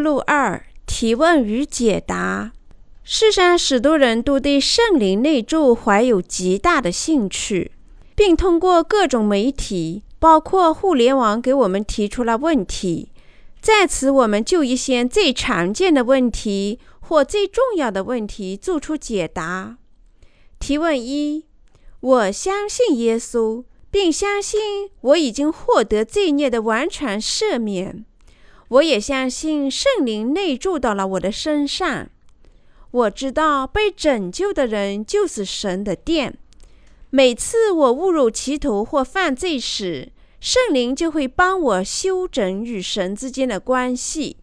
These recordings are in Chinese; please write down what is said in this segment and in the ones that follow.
录二提问与解答。世上许多人都对圣灵内住怀有极大的兴趣，并通过各种媒体，包括互联网，给我们提出了问题。在此，我们就一些最常见的问题或最重要的问题做出解答。提问一：我相信耶稣，并相信我已经获得罪孽的完全赦免。我也相信圣灵内住到了我的身上。我知道被拯救的人就是神的殿。每次我误入歧途或犯罪时，圣灵就会帮我修整与神之间的关系，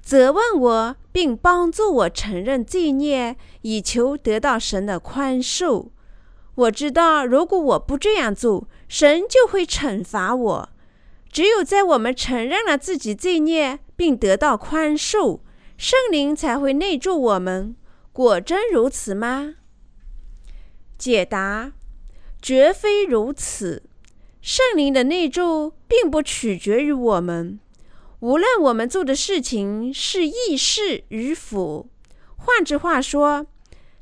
责问我，并帮助我承认罪孽，以求得到神的宽恕。我知道，如果我不这样做，神就会惩罚我。只有在我们承认了自己罪孽，并得到宽恕，圣灵才会内住我们。果真如此吗？解答：绝非如此。圣灵的内住并不取决于我们，无论我们做的事情是易事与否。换句话说，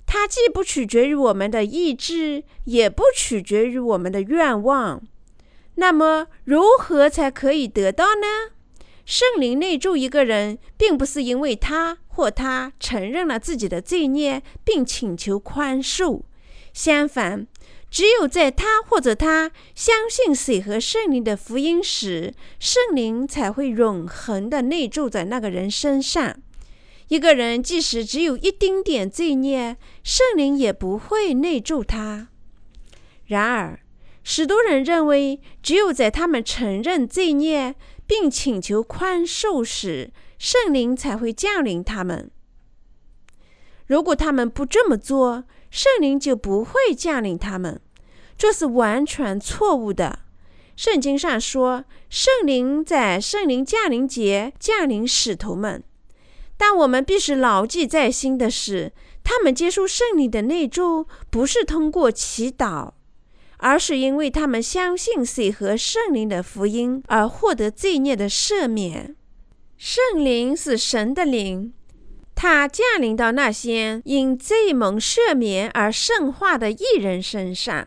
它既不取决于我们的意志，也不取决于我们的愿望。那么，如何才可以得到呢？圣灵内住一个人，并不是因为他或他承认了自己的罪孽并请求宽恕。相反，只有在他或者他相信水和圣灵的福音时，圣灵才会永恒的内住在那个人身上。一个人即使只有一丁点罪孽，圣灵也不会内住他。然而，许多人认为，只有在他们承认罪孽并请求宽恕时，圣灵才会降临他们。如果他们不这么做，圣灵就不会降临他们。这是完全错误的。圣经上说，圣灵在圣灵降临节降临使徒们。但我们必须牢记在心的是，他们接受圣灵的那周，不是通过祈祷。而是因为他们相信水和圣灵的福音而获得罪孽的赦免。圣灵是神的灵，它降临到那些因罪蒙赦免而圣化的艺人身上。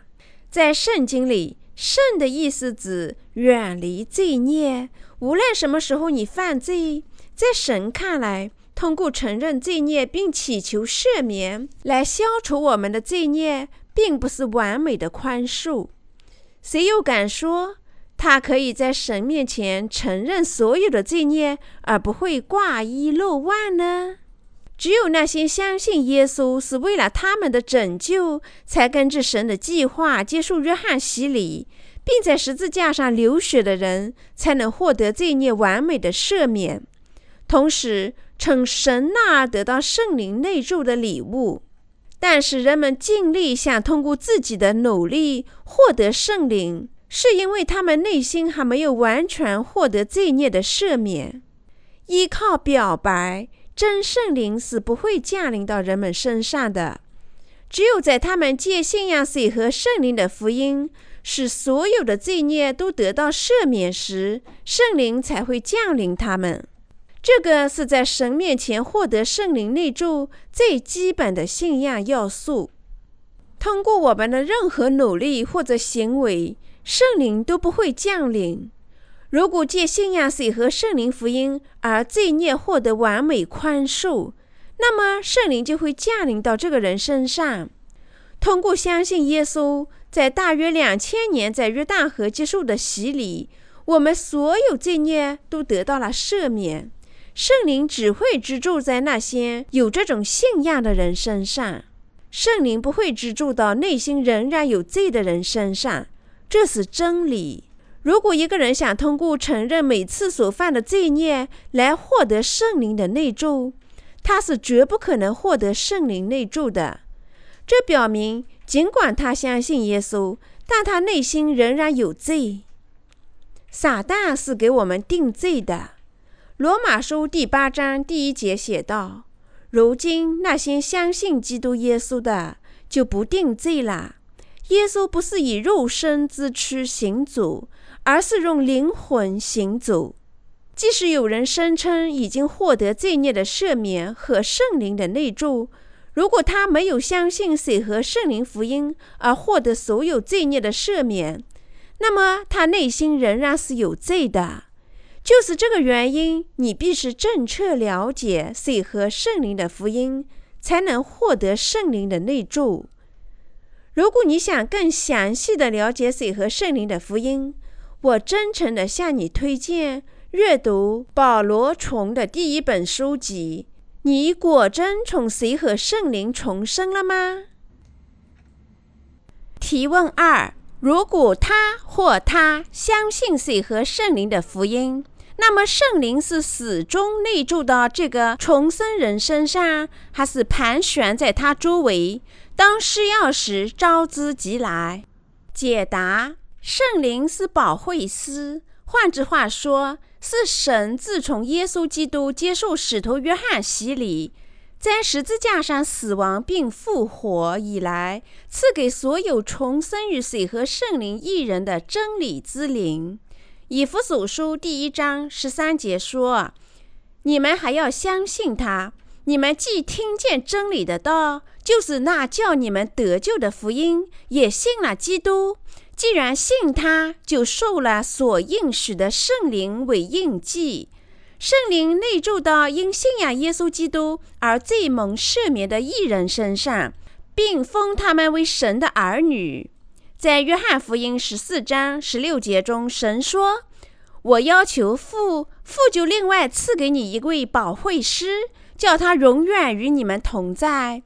在圣经里，“圣”的意思指远离罪孽。无论什么时候你犯罪，在神看来，通过承认罪孽并祈求赦免来消除我们的罪孽。并不是完美的宽恕。谁又敢说他可以在神面前承认所有的罪孽而不会挂一漏万呢？只有那些相信耶稣是为了他们的拯救，才根据神的计划接受约翰洗礼，并在十字架上流血的人，才能获得罪孽完美的赦免，同时从神那儿得到圣灵内住的礼物。但是人们尽力想通过自己的努力获得圣灵，是因为他们内心还没有完全获得罪孽的赦免。依靠表白，真圣灵是不会降临到人们身上的。只有在他们借信仰水和圣灵的福音，使所有的罪孽都得到赦免时，圣灵才会降临他们。这个是在神面前获得圣灵内住最基本的信仰要素。通过我们的任何努力或者行为，圣灵都不会降临。如果借信仰水和圣灵福音而罪孽获得完美宽恕，那么圣灵就会降临到这个人身上。通过相信耶稣在大约两千年在约旦河接受的洗礼，我们所有罪孽都得到了赦免。圣灵只会居住在那些有这种信仰的人身上，圣灵不会居住到内心仍然有罪的人身上，这是真理。如果一个人想通过承认每次所犯的罪孽来获得圣灵的内住，他是绝不可能获得圣灵内住的。这表明，尽管他相信耶稣，但他内心仍然有罪。撒旦是给我们定罪的。罗马书第八章第一节写道：“如今那些相信基督耶稣的，就不定罪了。耶稣不是以肉身之躯行走，而是用灵魂行走。”即使有人声称已经获得罪孽的赦免和圣灵的内助，如果他没有相信水和圣灵福音而获得所有罪孽的赦免，那么他内心仍然是有罪的。就是这个原因，你必须正确了解水和圣灵的福音，才能获得圣灵的内助。如果你想更详细的了解水和圣灵的福音，我真诚的向你推荐。阅读保罗崇的第一本书籍，你果真从水和圣灵重生了吗？提问二：如果他或他相信水和圣灵的福音，那么圣灵是始终内住到这个重生人身上，还是盘旋在他周围，当需要时招之即来？解答：圣灵是保惠师，换句话说。是神自从耶稣基督接受使徒约翰洗礼，在十字架上死亡并复活以来，赐给所有重生于水和圣灵一人的真理之灵。以弗所书第一章十三节说：“你们还要相信他。你们既听见真理的道，就是那叫你们得救的福音，也信了基督。”既然信他，就受了所应许的圣灵为印记。圣灵内住到因信仰耶稣基督而罪蒙赦免的艺人身上，并封他们为神的儿女。在约翰福音十四章十六节中，神说：“我要求父，父就另外赐给你一位保惠师，叫他永远与你们同在。”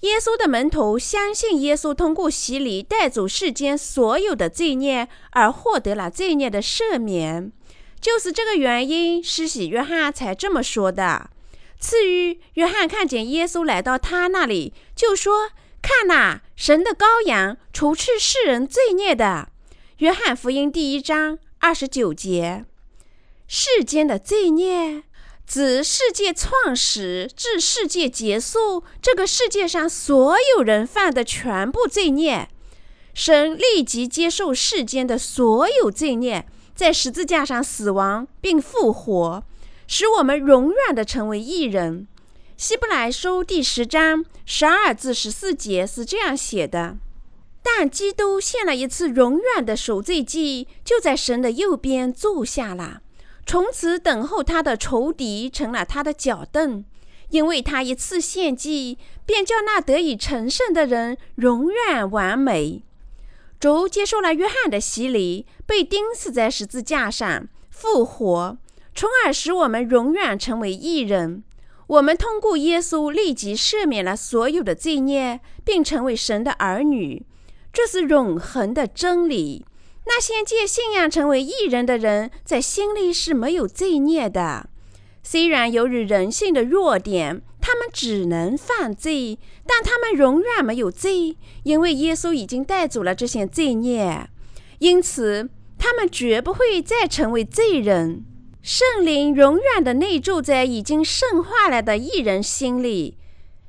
耶稣的门徒相信耶稣通过洗礼带走世间所有的罪孽，而获得了罪孽的赦免。就是这个原因，施洗约翰才这么说的。次日，约翰看见耶稣来到他那里，就说：“看呐，神的羔羊，除去世人罪孽的。”约翰福音第一章二十九节。世间的罪孽。指世界创始至世界结束，这个世界上所有人犯的全部罪孽，神立即接受世间的所有罪孽，在十字架上死亡并复活，使我们永远的成为义人。希伯来书第十章十二至十四节是这样写的：但基督献了一次永远的赎罪祭，就在神的右边坐下了。从此等候他的仇敌成了他的脚凳，因为他一次献祭，便叫那得以成圣的人永远完美。主接受了约翰的洗礼，被钉死在十字架上，复活，从而使我们永远成为义人。我们通过耶稣立即赦免了所有的罪孽，并成为神的儿女，这是永恒的真理。那些借信仰成为义人的人，在心里是没有罪孽的。虽然由于人性的弱点，他们只能犯罪，但他们永远没有罪，因为耶稣已经带走了这些罪孽。因此，他们绝不会再成为罪人。圣灵永远的内住在已经圣化了的义人心里。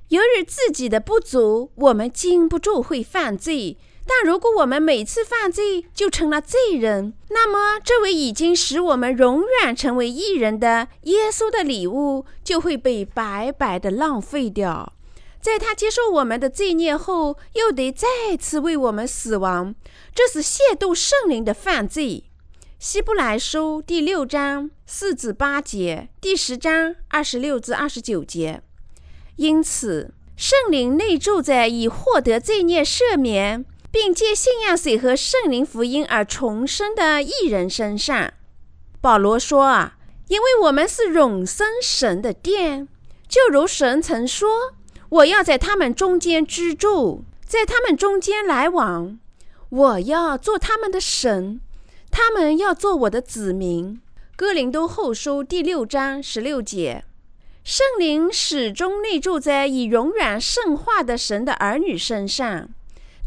由于自己的不足，我们禁不住会犯罪。但如果我们每次犯罪就成了罪人，那么这位已经使我们永远成为义人的耶稣的礼物就会被白白的浪费掉。在他接受我们的罪孽后，又得再次为我们死亡，这是亵渎圣灵的犯罪。希伯来书第六章四至八节，第十章二十六至二十九节。因此，圣灵内住在已获得罪孽赦免。并借信仰水和圣灵福音而重生的一人身上，保罗说：“啊，因为我们是永生神的殿，就如神曾说：‘我要在他们中间居住，在他们中间来往，我要做他们的神，他们要做我的子民。’”哥林多后书第六章十六节，圣灵始终内住在以永远圣化的神的儿女身上。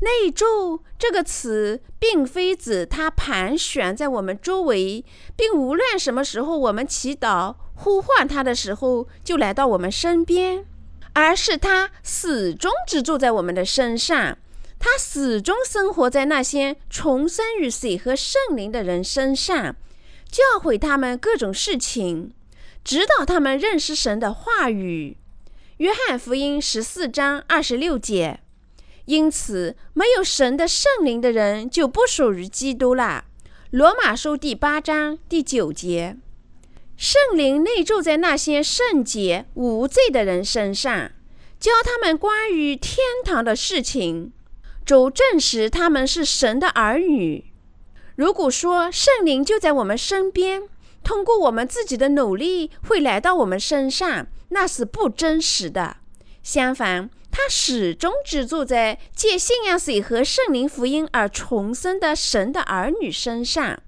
内住这个词，并非指它盘旋在我们周围，并无论什么时候我们祈祷呼唤它的时候，就来到我们身边，而是它始终只住在我们的身上，他始终生活在那些重生于水和圣灵的人身上，教诲他们各种事情，指导他们认识神的话语。约翰福音十四章二十六节。因此，没有神的圣灵的人就不属于基督了。罗马书第八章第九节。圣灵内住在那些圣洁无罪的人身上，教他们关于天堂的事情，主证实他们是神的儿女。如果说圣灵就在我们身边，通过我们自己的努力会来到我们身上，那是不真实的。相反，他始终只住在借信仰水和圣灵福音而重生的神的儿女身上。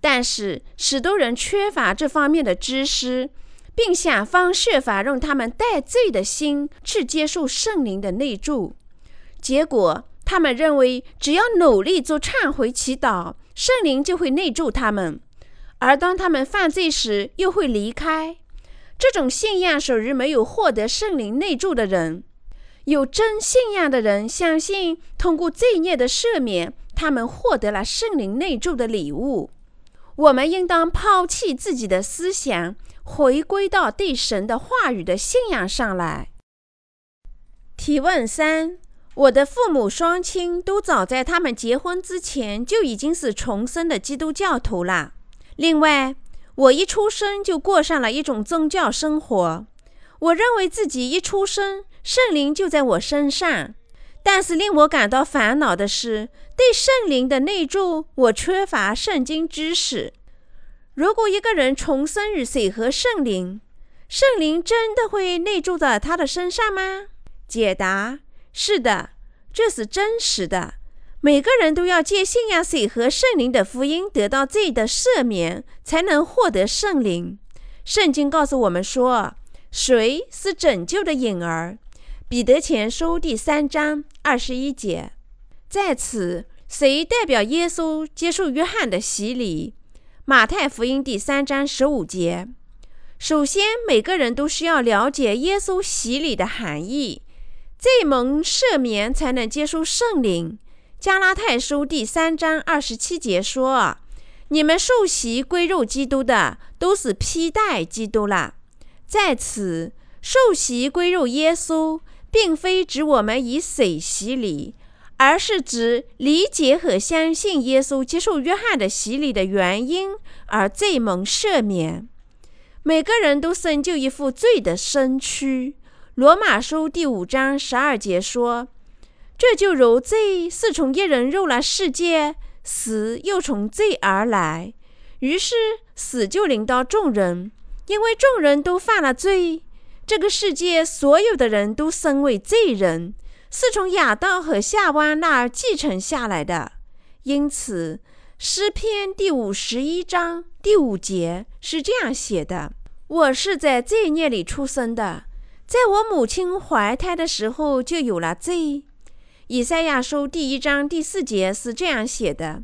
但是，许多人缺乏这方面的知识，并想方设法让他们带罪的心去接受圣灵的内住。结果，他们认为只要努力做忏悔祈祷，圣灵就会内住他们；而当他们犯罪时，又会离开。这种信仰属于没有获得圣灵内住的人。有真信仰的人相信，通过罪孽的赦免，他们获得了圣灵内住的礼物。我们应当抛弃自己的思想，回归到对神的话语的信仰上来。提问三：我的父母双亲都早在他们结婚之前就已经是重生的基督教徒了。另外，我一出生就过上了一种宗教生活。我认为自己一出生，圣灵就在我身上。但是令我感到烦恼的是，对圣灵的内住，我缺乏圣经知识。如果一个人重生于水和圣灵，圣灵真的会内住在他的身上吗？解答：是的，这是真实的。每个人都要借信仰水和圣灵的福音，得到罪的赦免，才能获得圣灵。圣经告诉我们说，水是拯救的影儿。彼得前书第三章二十一节，在此，谁代表耶稣接受约翰的洗礼？马太福音第三章十五节。首先，每个人都需要了解耶稣洗礼的含义，罪蒙赦免才能接受圣灵。加拉太书第三章二十七节说：“你们受洗归入基督的，都是披戴基督了。”在此，受洗归入耶稣。并非指我们以水洗礼，而是指理解和相信耶稣接受约翰的洗礼的原因而罪蒙赦免。每个人都生就一副罪的身躯。罗马书第五章十二节说：“这就如罪是从一人入了世界，死又从罪而来，于是死就临到众人，因为众人都犯了罪。”这个世界所有的人都身为罪人，是从亚当和夏娃那儿继承下来的。因此，诗篇第五十一章第五节是这样写的：“我是在罪孽里出生的，在我母亲怀胎的时候就有了罪。”以赛亚书第一章第四节是这样写的：“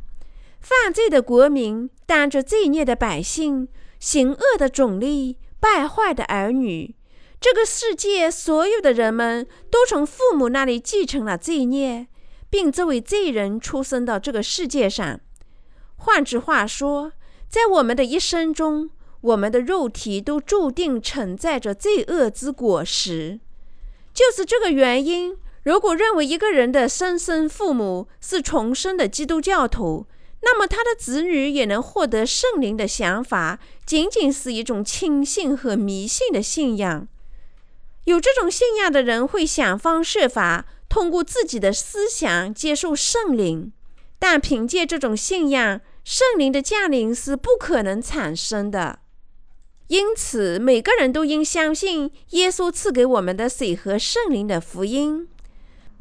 犯罪的国民，担着罪孽的百姓，行恶的种类，败坏的儿女。”这个世界所有的人们都从父母那里继承了罪孽，并作为罪人出生到这个世界上。换句话说，在我们的一生中，我们的肉体都注定承载着罪恶之果实。就是这个原因，如果认为一个人的生身父母是重生的基督教徒，那么他的子女也能获得圣灵的想法，仅仅是一种轻信和迷信的信仰。有这种信仰的人会想方设法通过自己的思想接受圣灵，但凭借这种信仰，圣灵的降临是不可能产生的。因此，每个人都应相信耶稣赐给我们的水和圣灵的福音，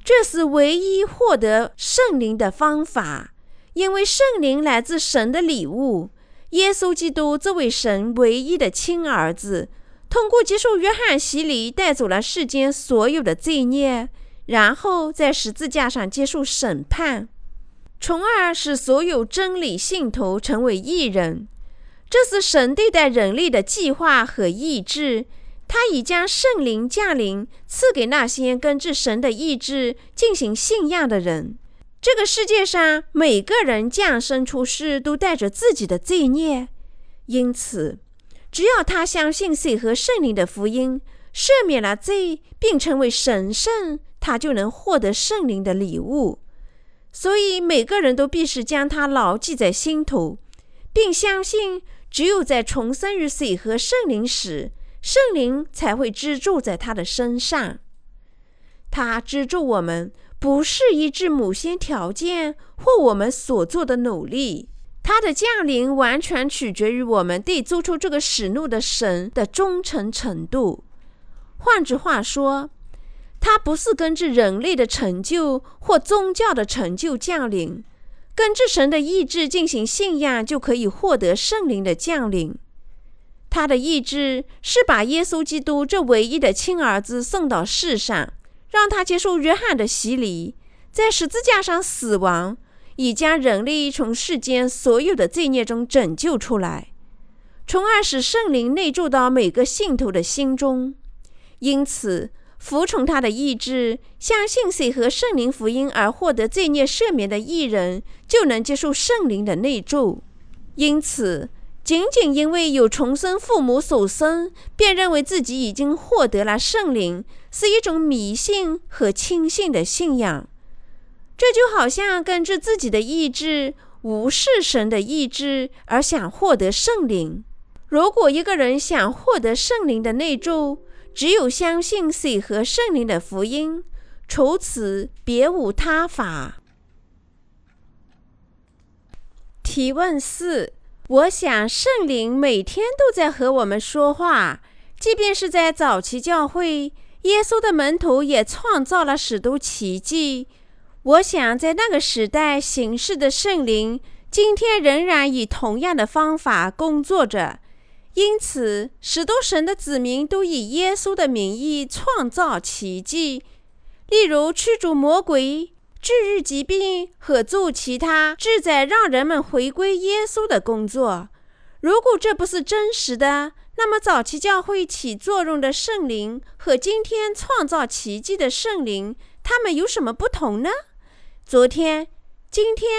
这是唯一获得圣灵的方法。因为圣灵来自神的礼物，耶稣基督这位神唯一的亲儿子。通过接受约翰洗礼，带走了世间所有的罪孽，然后在十字架上接受审判，从而使所有真理信徒成为义人。这是神对待人类的计划和意志。他已将圣灵降临赐给那些根据神的意志进行信仰的人。这个世界上每个人降生出世都带着自己的罪孽。因此，只要他相信水和圣灵的福音，赦免了罪，并成为神圣，他就能获得圣灵的礼物。所以，每个人都必须将它牢记在心头，并相信，只有在重生于水和圣灵时，圣灵才会居住在他的身上。他资助我们，不是依据某些条件或我们所做的努力。他的降临完全取决于我们对做出这个使怒的神的忠诚程度。换句话说，他不是根据人类的成就或宗教的成就降临，根据神的意志进行信仰就可以获得圣灵的降临。他的意志是把耶稣基督这唯一的亲儿子送到世上。让他接受约翰的洗礼，在十字架上死亡，以将人类从世间所有的罪孽中拯救出来，从而使圣灵内住到每个信徒的心中。因此，服从他的意志、相信谁和圣灵福音而获得罪孽赦免的艺人，就能接受圣灵的内住。因此，仅仅因为有重生父母所生，便认为自己已经获得了圣灵。是一种迷信和轻信的信仰，这就好像根据自己的意志无视神的意志而想获得圣灵。如果一个人想获得圣灵的内住，只有相信水和圣灵的福音，除此别无他法。提问四：我想圣灵每天都在和我们说话，即便是在早期教会。耶稣的门徒也创造了许多奇迹。我想，在那个时代行事的圣灵，今天仍然以同样的方法工作着。因此，许多神的子民都以耶稣的名义创造奇迹，例如驱逐魔鬼、治愈疾病和做其他旨在让人们回归耶稣的工作。如果这不是真实的，那么，早期教会起作用的圣灵和今天创造奇迹的圣灵，他们有什么不同呢？昨天、今天，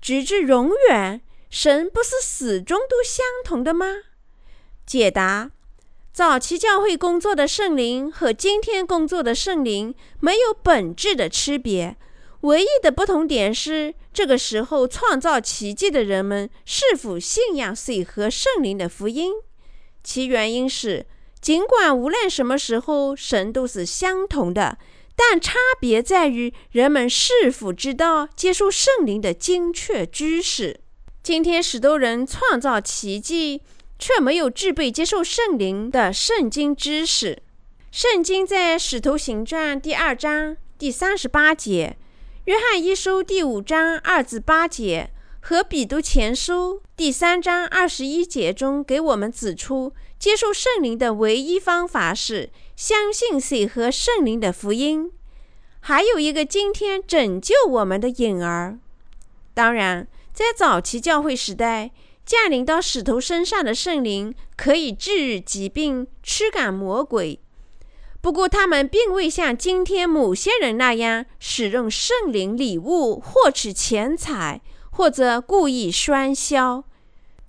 直至永远，神不是始终都相同的吗？解答：早期教会工作的圣灵和今天工作的圣灵没有本质的区别，唯一的不同点是，这个时候创造奇迹的人们是否信仰水和圣灵的福音。其原因是，尽管无论什么时候神都是相同的，但差别在于人们是否知道接受圣灵的精确知识。今天，许多人创造奇迹，却没有具备接受圣灵的圣经知识。圣经在《使徒行传》第二章第三十八节，《约翰一书》第五章二至八节。和《彼得前书》第三章二十一节中给我们指出，接受圣灵的唯一方法是相信水和圣灵的福音。还有一个今天拯救我们的影儿。当然，在早期教会时代，降临到使徒身上的圣灵可以治愈疾病、驱赶魔鬼。不过，他们并未像今天某些人那样使用圣灵礼物获取钱财。或者故意喧嚣，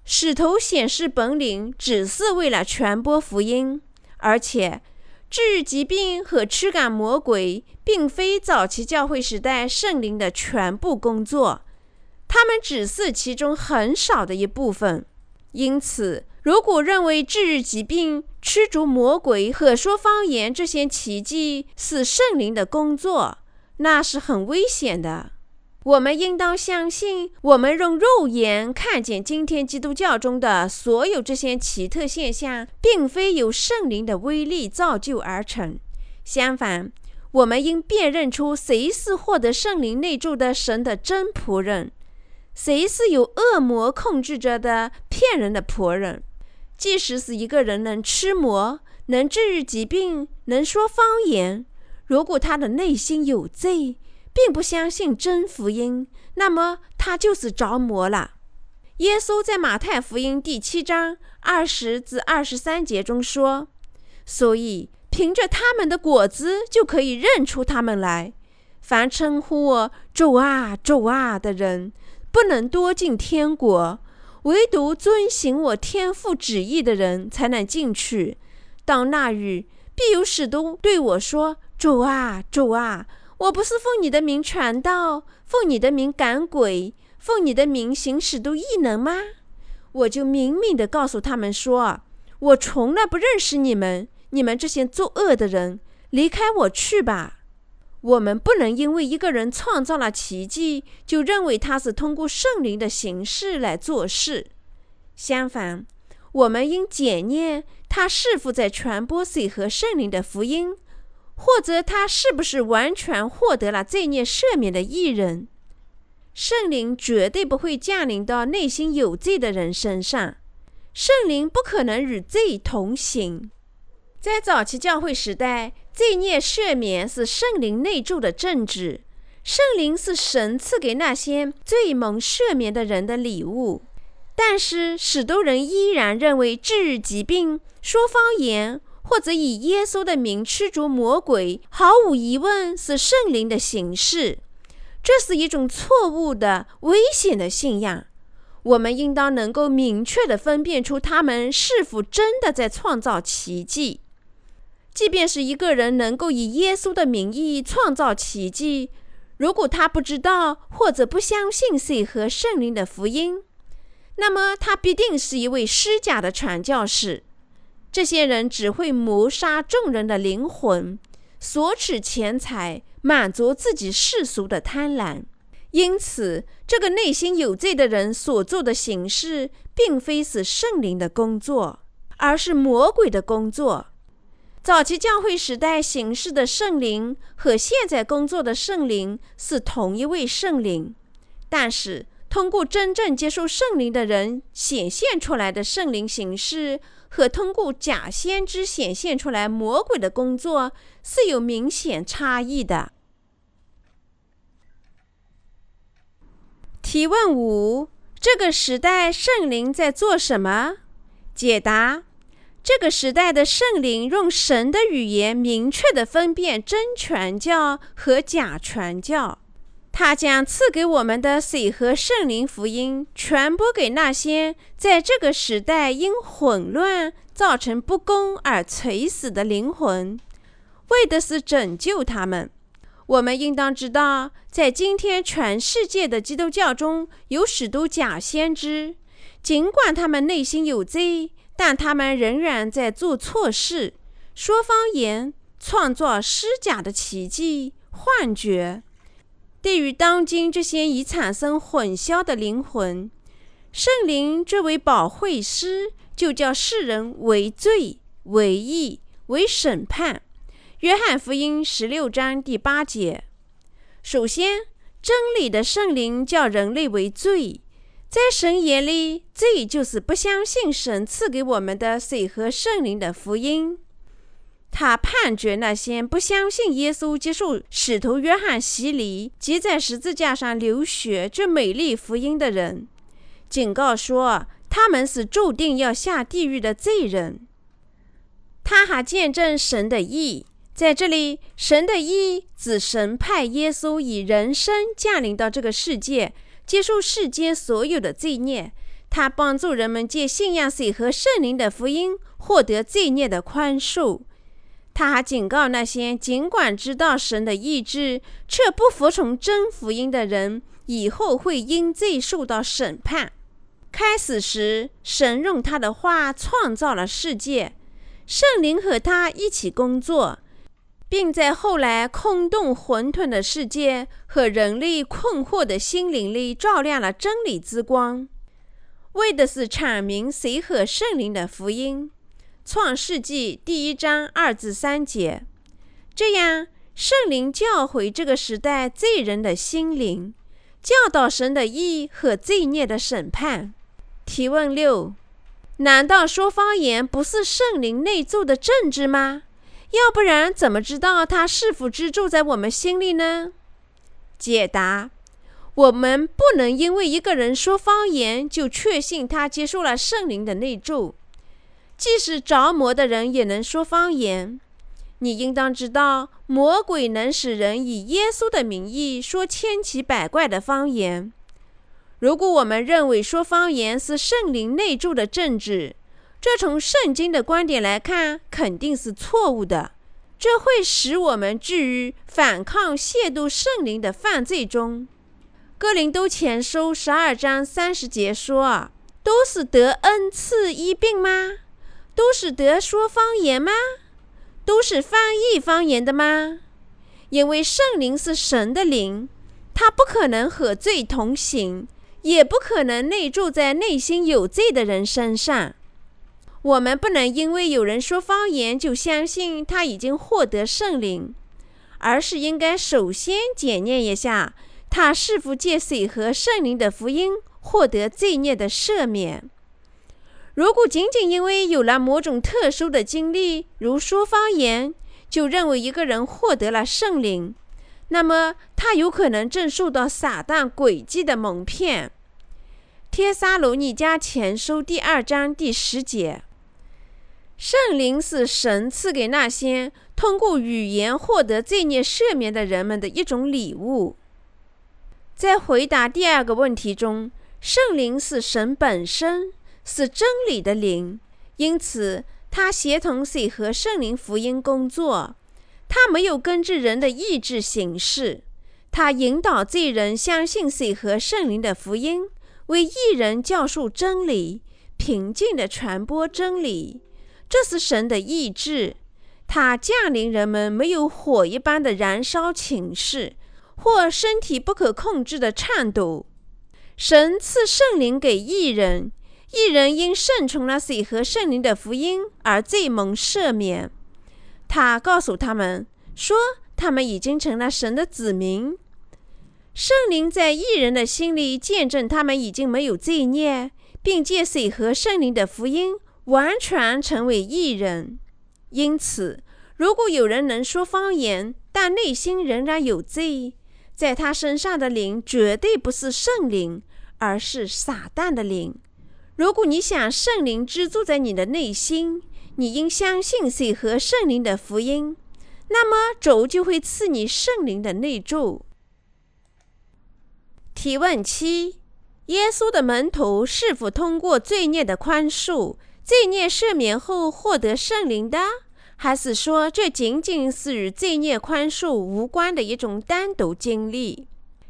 使徒显示本领只是为了传播福音，而且治愈疾病和驱赶魔鬼，并非早期教会时代圣灵的全部工作，他们只是其中很少的一部分。因此，如果认为治愈疾病、驱逐魔鬼和说方言这些奇迹是圣灵的工作，那是很危险的。我们应当相信，我们用肉眼看见今天基督教中的所有这些奇特现象，并非由圣灵的威力造就而成。相反，我们应辨认出谁是获得圣灵内住的神的真仆人，谁是由恶魔控制着的骗人的仆人。即使是一个人能吃魔、能治愈疾病、能说方言，如果他的内心有罪，并不相信真福音，那么他就是着魔了。耶稣在马太福音第七章二十至二十三节中说：“所以凭着他们的果子就可以认出他们来。凡称呼我主啊主啊的人，不能多进天国；唯独遵行我天父旨意的人才能进去。到那日，必有使徒对我说：“主啊，主啊，我不是奉你的名传道，奉你的名赶鬼，奉你的名行使都异能吗？”我就明明的告诉他们说：“我从来不认识你们，你们这些作恶的人，离开我去吧。”我们不能因为一个人创造了奇迹，就认为他是通过圣灵的形式来做事。相反，我们应检验他是否在传播水和圣灵的福音，或者他是不是完全获得了罪孽赦免的艺人。圣灵绝对不会降临到内心有罪的人身上，圣灵不可能与罪同行。在早期教会时代。罪孽赦免是圣灵内住的政治，圣灵是神赐给那些罪蒙赦免的人的礼物。但是，许多人依然认为治疾病、说方言或者以耶稣的名驱逐魔鬼，毫无疑问是圣灵的形式。这是一种错误的、危险的信仰。我们应当能够明确地分辨出他们是否真的在创造奇迹。即便是一个人能够以耶稣的名义创造奇迹，如果他不知道或者不相信水和圣灵的福音，那么他必定是一位虚假的传教士。这些人只会谋杀众人的灵魂，索取钱财，满足自己世俗的贪婪。因此，这个内心有罪的人所做的形式，并非是圣灵的工作，而是魔鬼的工作。早期教会时代行事的圣灵和现在工作的圣灵是同一位圣灵，但是通过真正接受圣灵的人显现出来的圣灵形式，和通过假先知显现出来魔鬼的工作是有明显差异的。提问五：这个时代圣灵在做什么？解答。这个时代的圣灵用神的语言明确地分辨真传教和假传教，他将赐给我们的水和圣灵福音传播给那些在这个时代因混乱造成不公而垂死的灵魂，为的是拯救他们。我们应当知道，在今天全世界的基督教中有许多假先知，尽管他们内心有罪。但他们仍然在做错事，说方言，创造虚假的奇迹、幻觉。对于当今这些已产生混淆的灵魂，圣灵这位保惠师就叫世人为罪、为义、为审判。约翰福音十六章第八节。首先，真理的圣灵叫人类为罪。在神眼里，罪就是不相信神赐给我们的水和圣灵的福音。他判决那些不相信耶稣、接受使徒约翰洗礼及在十字架上流血这美丽福音的人，警告说他们是注定要下地狱的罪人。他还见证神的意，在这里，神的意指神派耶稣以人身降临到这个世界。接受世间所有的罪孽，他帮助人们借信仰水和圣灵的福音获得罪孽的宽恕。他还警告那些尽管知道神的意志却不服从真福音的人，以后会因罪受到审判。开始时，神用他的话创造了世界，圣灵和他一起工作。并在后来空洞混沌的世界和人类困惑的心灵里照亮了真理之光，为的是阐明谁和圣灵的福音。创世纪第一章二至三节，这样圣灵教诲这个时代罪人的心灵，教导神的义和罪孽的审判。提问六：难道说方言不是圣灵内住的政治吗？要不然，怎么知道他是否居住在我们心里呢？解答：我们不能因为一个人说方言，就确信他接受了圣灵的内住。即使着魔的人也能说方言。你应当知道，魔鬼能使人以耶稣的名义说千奇百怪的方言。如果我们认为说方言是圣灵内住的政治，这从圣经的观点来看肯定是错误的。这会使我们置于反抗亵渎圣灵的犯罪中。哥林都前书十二章三十节说：“都是得恩赐医病吗？都是得说方言吗？都是翻译方言的吗？因为圣灵是神的灵，他不可能和罪同行。”也不可能内住在内心有罪的人身上。我们不能因为有人说方言就相信他已经获得圣灵，而是应该首先检验一下他是否借水和圣灵的福音获得罪孽的赦免。如果仅仅因为有了某种特殊的经历，如说方言，就认为一个人获得了圣灵，那么，他有可能正受到撒旦诡计的蒙骗。帖撒罗尼迦前书第二章第十节：圣灵是神赐给那些通过语言获得罪孽赦免的人们的一种礼物。在回答第二个问题中，圣灵是神本身，是真理的灵，因此他协同谁和圣灵福音工作。他没有根据人的意志行事，他引导罪人相信水和圣灵的福音，为艺人教授真理，平静地传播真理。这是神的意志。他降临人们没有火一般的燃烧情势，或身体不可控制的颤抖。神赐圣灵给异人，异人因顺从了水和圣灵的福音而罪蒙赦免。他告诉他们说：“他们已经成了神的子民。圣灵在异人的心里见证，他们已经没有罪孽，并借水和圣灵的福音完全成为异人。因此，如果有人能说方言，但内心仍然有罪，在他身上的灵绝对不是圣灵，而是撒旦的灵。如果你想圣灵居住在你的内心，你应相信谁和圣灵的福音，那么主就会赐你圣灵的内住。提问七：耶稣的门徒是否通过罪孽的宽恕、罪孽赦免后获得圣灵的，还是说这仅仅是与罪孽宽恕无关的一种单独经历？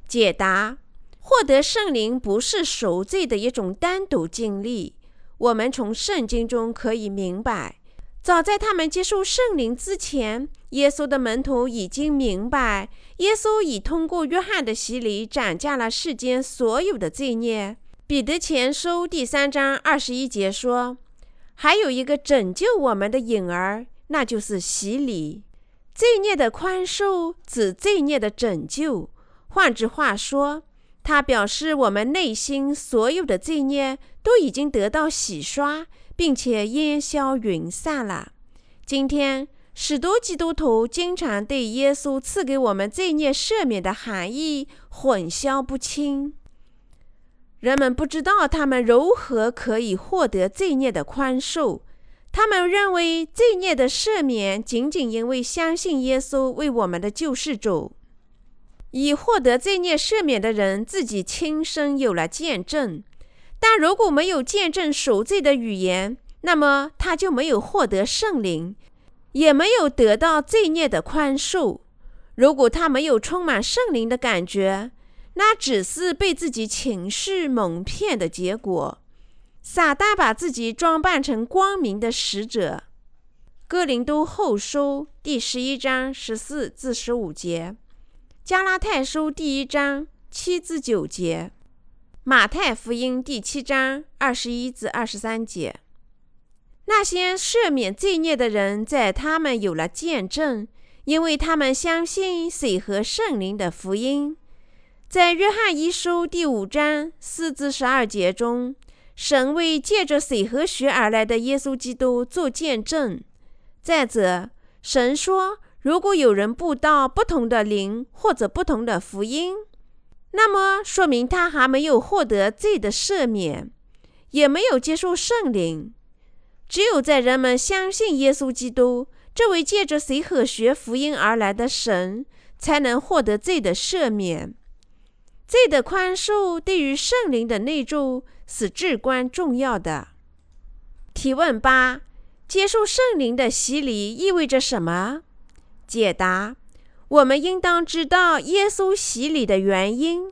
解答：获得圣灵不是赎罪的一种单独经历。我们从圣经中可以明白，早在他们接受圣灵之前，耶稣的门徒已经明白，耶稣已通过约翰的洗礼斩下了世间所有的罪孽。彼得前书第三章二十一节说：“还有一个拯救我们的影儿，那就是洗礼。罪孽的宽恕指罪孽的拯救。换句话说。”它表示，我们内心所有的罪孽都已经得到洗刷，并且烟消云散了。今天，许多基督徒经常对耶稣赐给我们罪孽赦免的含义混淆不清。人们不知道他们如何可以获得罪孽的宽恕。他们认为罪孽的赦免仅仅因为相信耶稣为我们的救世主。已获得罪孽赦免的人自己亲身有了见证，但如果没有见证赎罪的语言，那么他就没有获得圣灵，也没有得到罪孽的宽恕。如果他没有充满圣灵的感觉，那只是被自己情绪蒙骗的结果。撒旦把自己装扮成光明的使者。哥林都后书第十一章十四至十五节。加拉太书第一章七至九节，马太福音第七章二十一至二十三节。那些赦免罪孽的人，在他们有了见证，因为他们相信水和圣灵的福音。在约翰一书第五章四至十二节中，神为借着水和血而来的耶稣基督做见证。再者，神说。如果有人布道不同的灵或者不同的福音，那么说明他还没有获得罪的赦免，也没有接受圣灵。只有在人们相信耶稣基督这位借着水和血福音而来的神，才能获得罪的赦免。罪的宽恕对于圣灵的内住是至关重要的。提问八：接受圣灵的洗礼意味着什么？解答：我们应当知道耶稣洗礼的原因。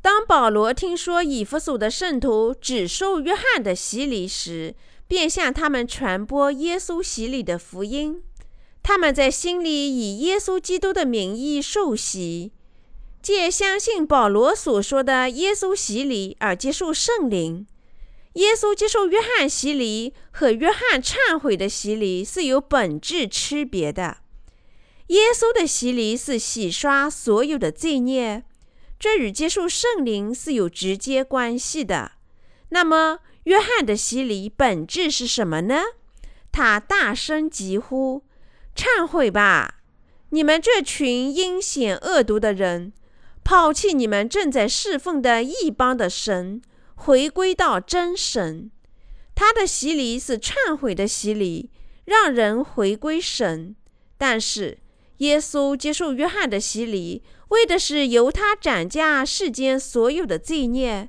当保罗听说以弗所的圣徒只受约翰的洗礼时，便向他们传播耶稣洗礼的福音。他们在心里以耶稣基督的名义受洗，借相信保罗所说的耶稣洗礼而接受圣灵。耶稣接受约翰洗礼和约翰忏悔的洗礼是有本质区别的。耶稣的洗礼是洗刷所有的罪孽，这与接受圣灵是有直接关系的。那么，约翰的洗礼本质是什么呢？他大声疾呼。忏悔吧，你们这群阴险恶毒的人！抛弃你们正在侍奉的异邦的神，回归到真神。他的洗礼是忏悔的洗礼，让人回归神。但是耶稣接受约翰的洗礼，为的是由他斩价世间所有的罪孽。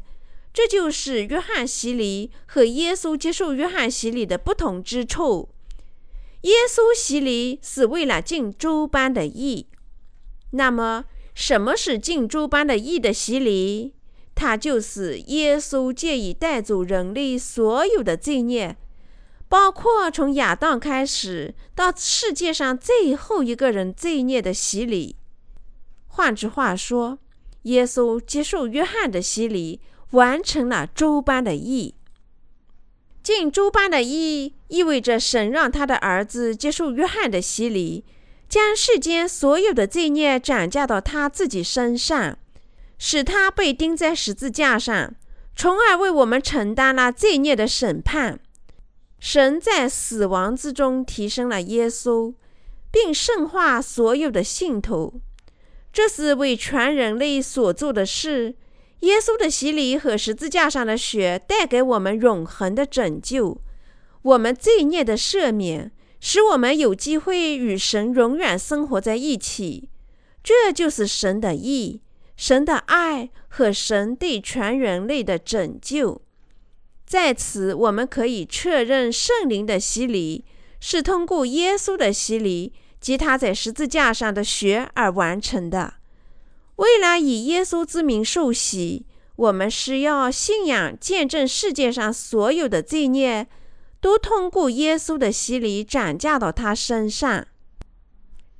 这就是约翰洗礼和耶稣接受约翰洗礼的不同之处。耶稣洗礼是为了尽诸般的义。那么，什么是尽诸般的义的洗礼？它就是耶稣借以带走人类所有的罪孽，包括从亚当开始到世界上最后一个人罪孽的洗礼。换句话说，耶稣接受约翰的洗礼，完成了诸般的义。尽诸般的义，意味着神让他的儿子接受约翰的洗礼，将世间所有的罪孽转嫁到他自己身上，使他被钉在十字架上，从而为我们承担了罪孽的审判。神在死亡之中提升了耶稣，并圣化所有的信徒，这是为全人类所做的事。耶稣的洗礼和十字架上的血带给我们永恒的拯救，我们罪孽的赦免，使我们有机会与神永远生活在一起。这就是神的意、神的爱和神对全人类的拯救。在此，我们可以确认圣灵的洗礼是通过耶稣的洗礼及他在十字架上的血而完成的。为了以耶稣之名受洗，我们是要信仰见证世界上所有的罪孽都通过耶稣的洗礼转嫁到他身上。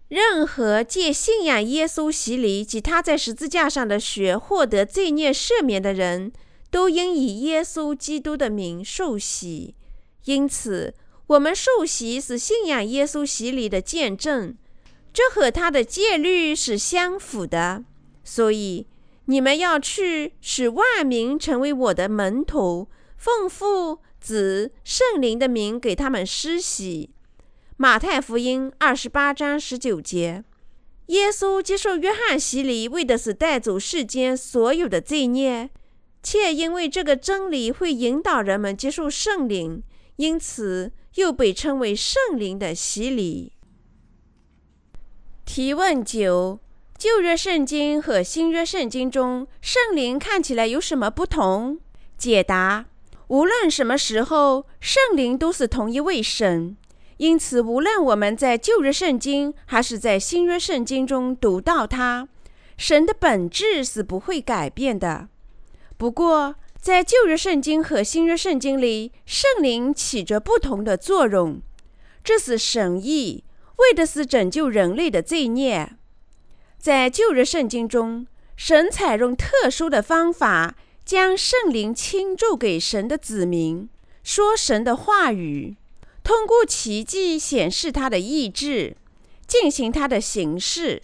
任何借信仰耶稣洗礼及他在十字架上的血获得罪孽赦免的人，都应以耶稣基督的名受洗。因此，我们受洗是信仰耶稣洗礼的见证，这和他的戒律是相符的。所以，你们要去使万民成为我的门徒，奉父、子、圣灵的名给他们施洗。马太福音二十八章十九节。耶稣接受约翰洗礼，为的是带走世间所有的罪孽，且因为这个真理会引导人们接受圣灵，因此又被称为圣灵的洗礼。提问九。旧约圣经和新约圣经中，圣灵看起来有什么不同？解答：无论什么时候，圣灵都是同一位神。因此，无论我们在旧约圣经还是在新约圣经中读到他，神的本质是不会改变的。不过，在旧约圣经和新约圣经里，圣灵起着不同的作用。这是神意，为的是拯救人类的罪孽。在旧日圣经中，神采用特殊的方法，将圣灵倾注给神的子民，说神的话语，通过奇迹显示他的意志，进行他的形式。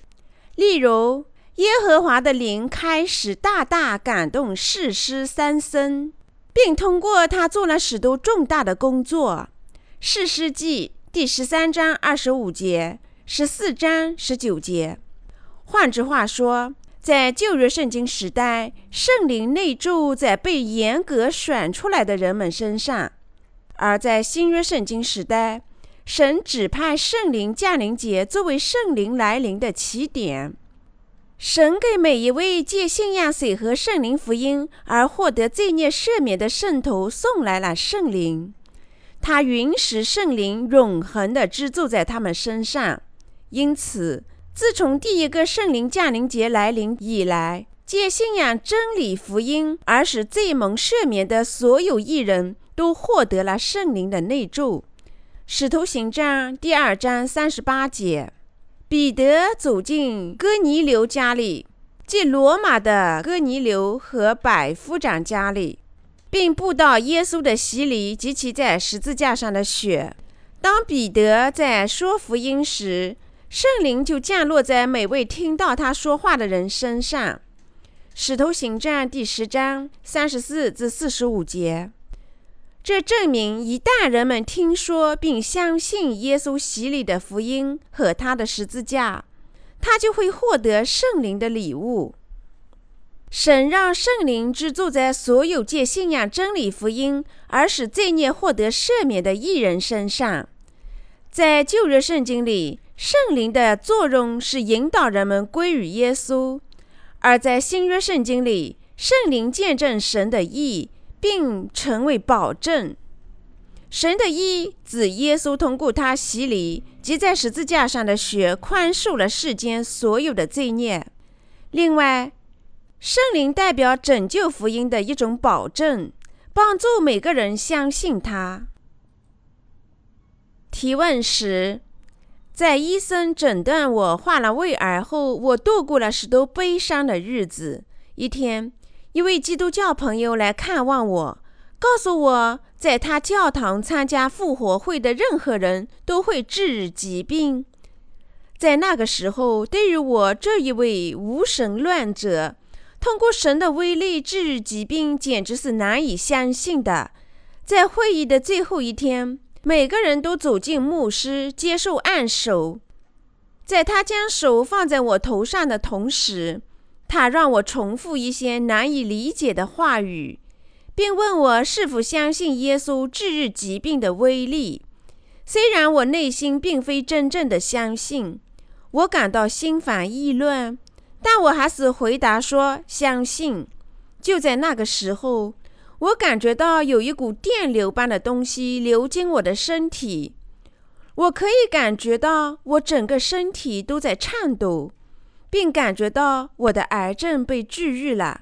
例如，耶和华的灵开始大大感动士师三僧，并通过他做了许多重大的工作。士师记第十三章二十五节，十四章十九节。换句话说，在旧约圣经时代，圣灵内住在被严格选出来的人们身上；而在新约圣经时代，神指派圣灵降临节作为圣灵来临的起点。神给每一位借信仰水和圣灵福音而获得罪孽赦免的圣徒送来了圣灵，他允使圣灵永恒地居住在他们身上。因此，自从第一个圣灵降临节来临以来，借信仰真理福音而使罪蒙赦免的所有艺人都获得了圣灵的内助。使徒行传第二章三十八节。彼得走进哥尼流家里，即罗马的哥尼流和百夫长家里，并步到耶稣的洗礼及其在十字架上的血。当彼得在说福音时，圣灵就降落在每位听到他说话的人身上。使徒行传第十章三十四至四十五节。这证明，一旦人们听说并相信耶稣洗礼的福音和他的十字架，他就会获得圣灵的礼物。神让圣灵居住在所有借信仰真理福音而使罪孽获得赦免的艺人身上。在旧约圣经里，圣灵的作用是引导人们归于耶稣；而在新约圣经里，圣灵见证神的意。并成为保证。神的意指耶稣通过他洗礼及在十字架上的血，宽恕了世间所有的罪孽。另外，圣灵代表拯救福音的一种保证，帮助每个人相信他。提问时，在医生诊断我患了胃癌后，我度过了许多悲伤的日子。一天。一位基督教朋友来看望我，告诉我，在他教堂参加复活会的任何人都会治疾病。在那个时候，对于我这一位无神论者，通过神的威力治疾病简直是难以相信的。在会议的最后一天，每个人都走进牧师接受按手，在他将手放在我头上的同时。他让我重复一些难以理解的话语，并问我是否相信耶稣治愈疾病的威力。虽然我内心并非真正的相信，我感到心烦意乱，但我还是回答说相信。就在那个时候，我感觉到有一股电流般的东西流经我的身体，我可以感觉到我整个身体都在颤抖。并感觉到我的癌症被治愈了，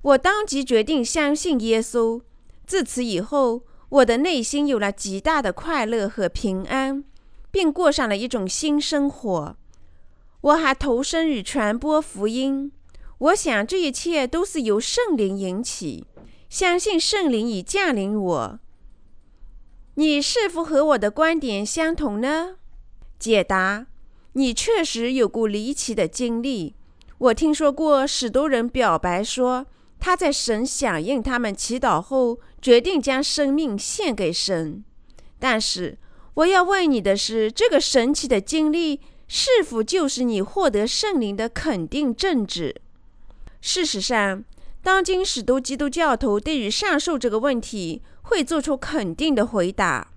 我当即决定相信耶稣。自此以后，我的内心有了极大的快乐和平安，并过上了一种新生活。我还投身于传播福音。我想这一切都是由圣灵引起，相信圣灵已降临我。你是否和我的观点相同呢？解答。你确实有过离奇的经历。我听说过许多人表白说，他在神响应他们祈祷后，决定将生命献给神。但是，我要问你的是，这个神奇的经历是否就是你获得圣灵的肯定证据？事实上，当今许多基督教徒对于上述这个问题会做出肯定的回答。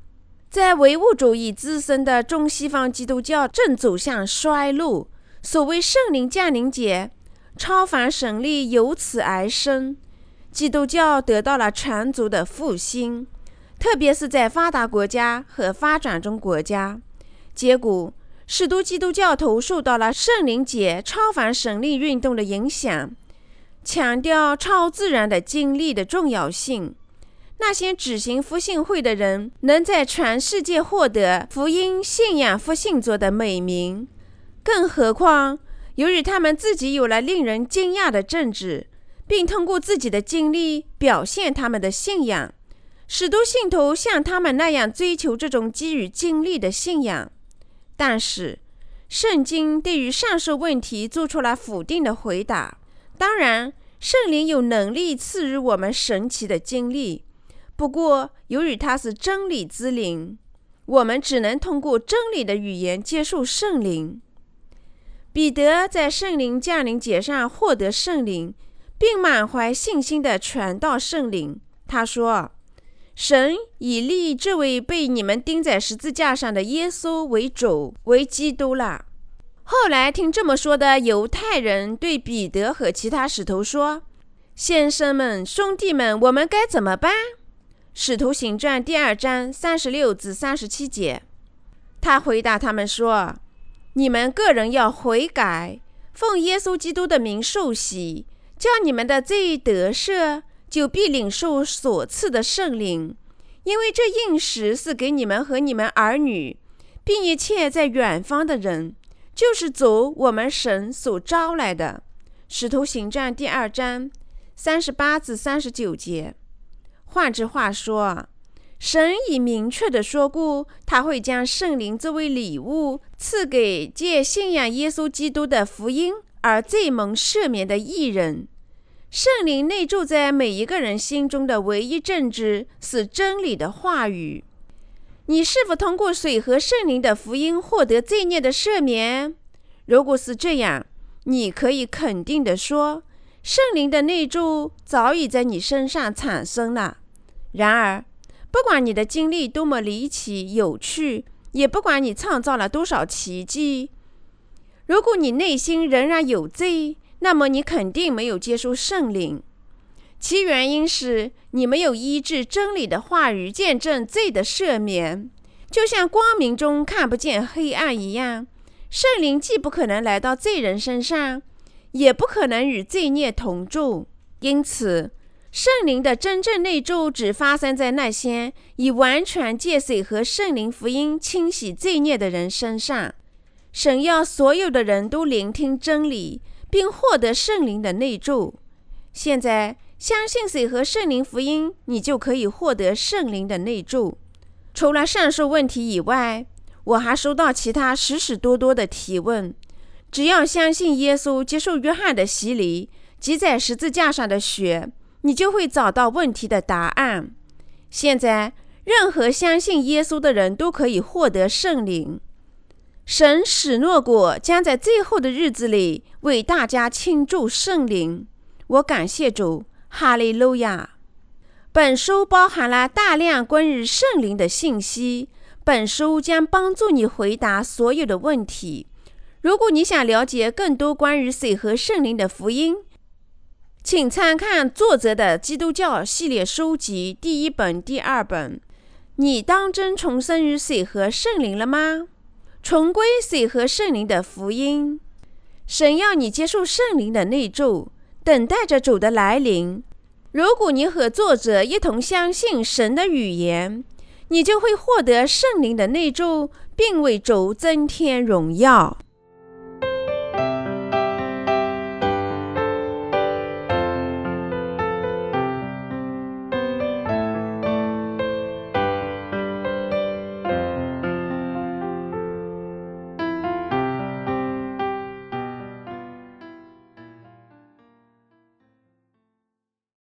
在唯物主义滋生的中西方基督教正走向衰落。所谓圣灵降临节，超凡神力由此而生，基督教得到了全族的复兴，特别是在发达国家和发展中国家。结果，许多基督教徒受到了圣灵节、超凡神力运动的影响，强调超自然的经历的重要性。那些举行复兴会的人，能在全世界获得福音信仰复兴作的美名，更何况由于他们自己有了令人惊讶的政治，并通过自己的经历表现他们的信仰，许多信徒像他们那样追求这种基于经历的信仰。但是，圣经对于上述问题做出了否定的回答。当然，圣灵有能力赐予我们神奇的经历。不过，由于它是真理之灵，我们只能通过真理的语言接受圣灵。彼得在圣灵降临节上获得圣灵，并满怀信心地传道圣灵。他说：“神已立这位被你们钉在十字架上的耶稣为主，为基督了。”后来听这么说的犹太人对彼得和其他使徒说：“先生们、兄弟们，我们该怎么办？”使徒行传第二章三十六至三十七节，他回答他们说：“你们个人要悔改，奉耶稣基督的名受洗，叫你们的罪得赦，就必领受所赐的圣灵，因为这应时是给你们和你们儿女，并一切在远方的人。”就是走我们神所招来的，《使徒行传》第二章三十八至三十九节。换句话说，神已明确的说过，他会将圣灵作为礼物赐给借信仰耶稣基督的福音而最蒙赦免的艺人。圣灵内住在每一个人心中的唯一证据是真理的话语。你是否通过水和圣灵的福音获得罪孽的赦免？如果是这样，你可以肯定地说，圣灵的内住早已在你身上产生了。然而，不管你的经历多么离奇有趣，也不管你创造了多少奇迹，如果你内心仍然有罪，那么你肯定没有接受圣灵。其原因是你没有依据真理的话语见证罪的赦免，就像光明中看不见黑暗一样。圣灵既不可能来到罪人身上，也不可能与罪孽同住。因此，圣灵的真正内住只发生在那些以完全借水和圣灵福音清洗罪孽的人身上。神要所有的人都聆听真理，并获得圣灵的内住。现在。相信水和圣灵福音，你就可以获得圣灵的内住。除了上述问题以外，我还收到其他许许多多的提问。只要相信耶稣，接受约翰的洗礼挤在十字架上的血，你就会找到问题的答案。现在，任何相信耶稣的人都可以获得圣灵。神许诺过，将在最后的日子里为大家倾注圣灵。我感谢主。哈利路亚！本书包含了大量关于圣灵的信息。本书将帮助你回答所有的问题。如果你想了解更多关于水和圣灵的福音，请参看作者的基督教系列书籍第一本、第二本。你当真重生于水和圣灵了吗？重归水和圣灵的福音。神要你接受圣灵的内住。等待着主的来临。如果你和作者一同相信神的语言，你就会获得圣灵的内住，并为主增添荣耀。